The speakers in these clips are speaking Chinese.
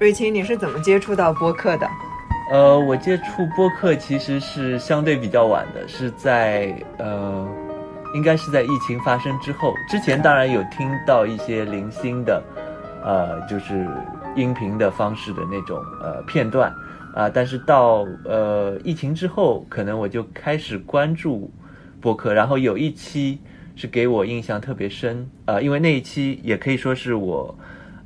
瑞清，你是怎么接触到播客的？呃，我接触播客其实是相对比较晚的，是在呃，应该是在疫情发生之后。之前当然有听到一些零星的，呃，就是音频的方式的那种呃片段啊，但是到呃疫情之后，可能我就开始关注播客，然后有一期是给我印象特别深，呃，因为那一期也可以说是我。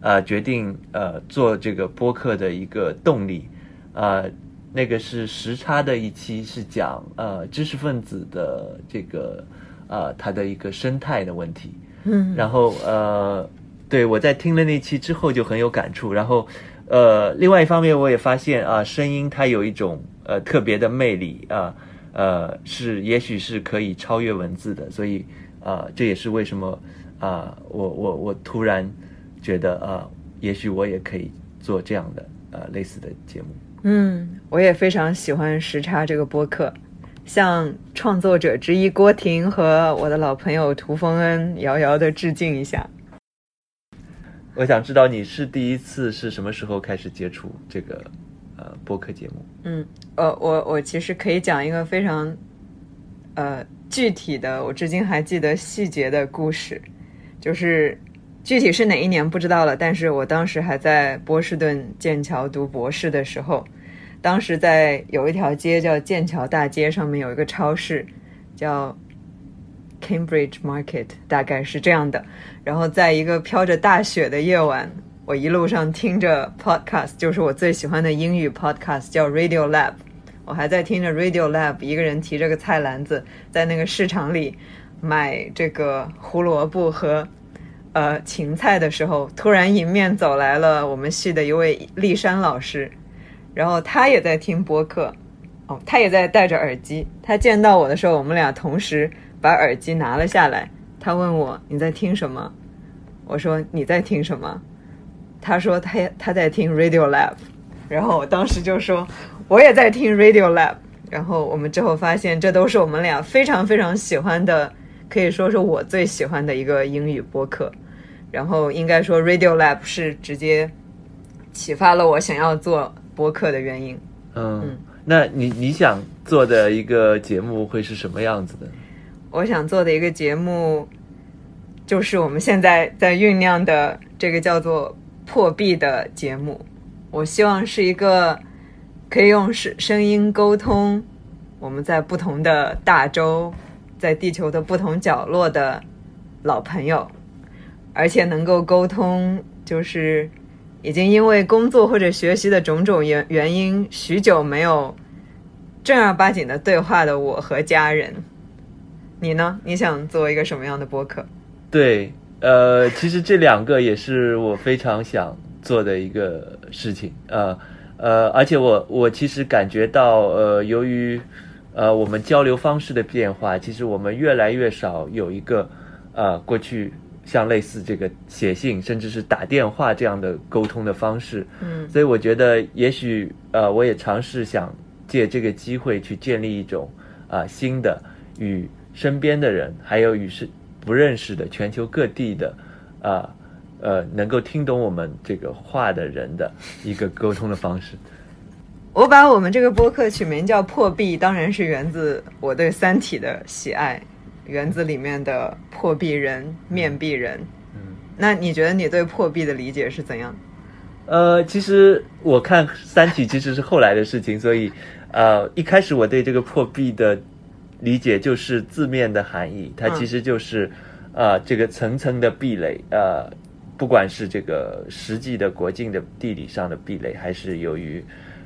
呃，决定呃做这个播客的一个动力，呃，那个是时差的一期，是讲呃知识分子的这个呃他的一个生态的问题。嗯，然后呃，对我在听了那期之后就很有感触。然后呃，另外一方面我也发现啊，声音它有一种呃特别的魅力啊，呃是也许是可以超越文字的。所以啊，这也是为什么啊，我我我突然。觉得啊，也许我也可以做这样的呃类似的节目。嗯，我也非常喜欢时差这个播客，向创作者之一郭婷和我的老朋友涂峰恩遥遥的致敬一下。我想知道你是第一次是什么时候开始接触这个呃播客节目？嗯，呃，我我其实可以讲一个非常呃具体的，我至今还记得细节的故事，就是。具体是哪一年不知道了，但是我当时还在波士顿剑桥读博士的时候，当时在有一条街叫剑桥大街，上面有一个超市叫 Cambridge Market，大概是这样的。然后在一个飘着大雪的夜晚，我一路上听着 podcast，就是我最喜欢的英语 podcast，叫 Radio Lab。我还在听着 Radio Lab，一个人提着个菜篮子在那个市场里买这个胡萝卜和。呃，芹菜的时候，突然迎面走来了我们系的一位丽珊老师，然后他也在听播客，哦，他也在戴着耳机。他见到我的时候，我们俩同时把耳机拿了下来。他问我你在听什么？我说你在听什么？他说他他在听 Radio Lab，然后我当时就说我也在听 Radio Lab。然后我们之后发现，这都是我们俩非常非常喜欢的，可以说是我最喜欢的一个英语播客。然后应该说，Radio Lab 是直接启发了我想要做播客的原因。嗯，那你你想做的一个节目会是什么样子的？我想做的一个节目就是我们现在在酝酿的这个叫做破壁的节目。我希望是一个可以用声声音沟通我们在不同的大洲，在地球的不同角落的老朋友。而且能够沟通，就是已经因为工作或者学习的种种原原因，许久没有正儿八经的对话的我和家人。你呢？你想做一个什么样的播客？对，呃，其实这两个也是我非常想做的一个事情。呃呃，而且我我其实感觉到，呃，由于呃我们交流方式的变化，其实我们越来越少有一个呃过去。像类似这个写信，甚至是打电话这样的沟通的方式，嗯，所以我觉得也许呃，我也尝试想借这个机会去建立一种啊新的与身边的人，还有与是不认识的全球各地的啊呃能够听懂我们这个话的人的一个沟通的方式。我把我们这个播客取名叫破壁，当然是源自我对《三体》的喜爱。园子里面的破壁人、面壁人，嗯，那你觉得你对破壁的理解是怎样？呃，其实我看《三体》其实是后来的事情，所以呃，一开始我对这个破壁的理解就是字面的含义，它其实就是呃这个层层的壁垒，呃，不管是这个实际的国境的地理上的壁垒，还是由于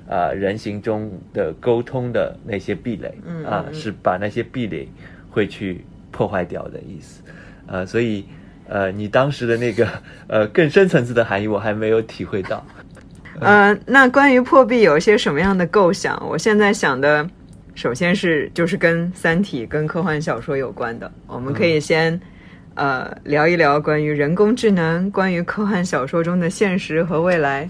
啊人行中的沟通的那些壁垒，啊，是把那些壁垒。会去破坏掉的意思，呃，所以，呃，你当时的那个 呃更深层次的含义我还没有体会到。呃，那关于破壁有一些什么样的构想？我现在想的，首先是就是跟《三体》跟科幻小说有关的。我们可以先呃聊一聊关于人工智能，关于科幻小说中的现实和未来。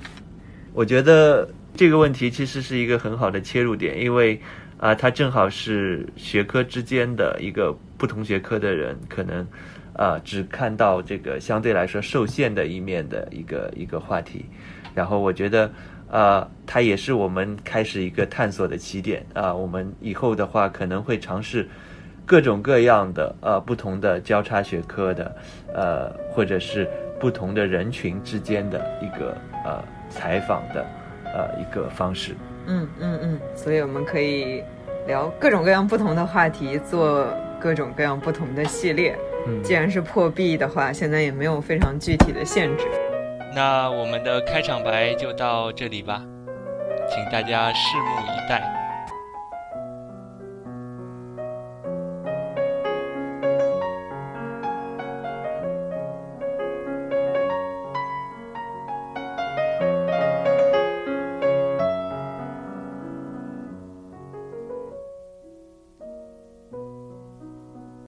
我觉得这个问题其实是一个很好的切入点，因为。啊，它正好是学科之间的一个不同学科的人可能，啊，只看到这个相对来说受限的一面的一个一个话题，然后我觉得，呃，它也是我们开始一个探索的起点啊。我们以后的话可能会尝试各种各样的呃不同的交叉学科的呃，或者是不同的人群之间的一个呃采访的呃一个方式。嗯嗯嗯，所以我们可以聊各种各样不同的话题，做各种各样不同的系列。嗯既然是破壁的话，现在也没有非常具体的限制。那我们的开场白就到这里吧，请大家拭目以待。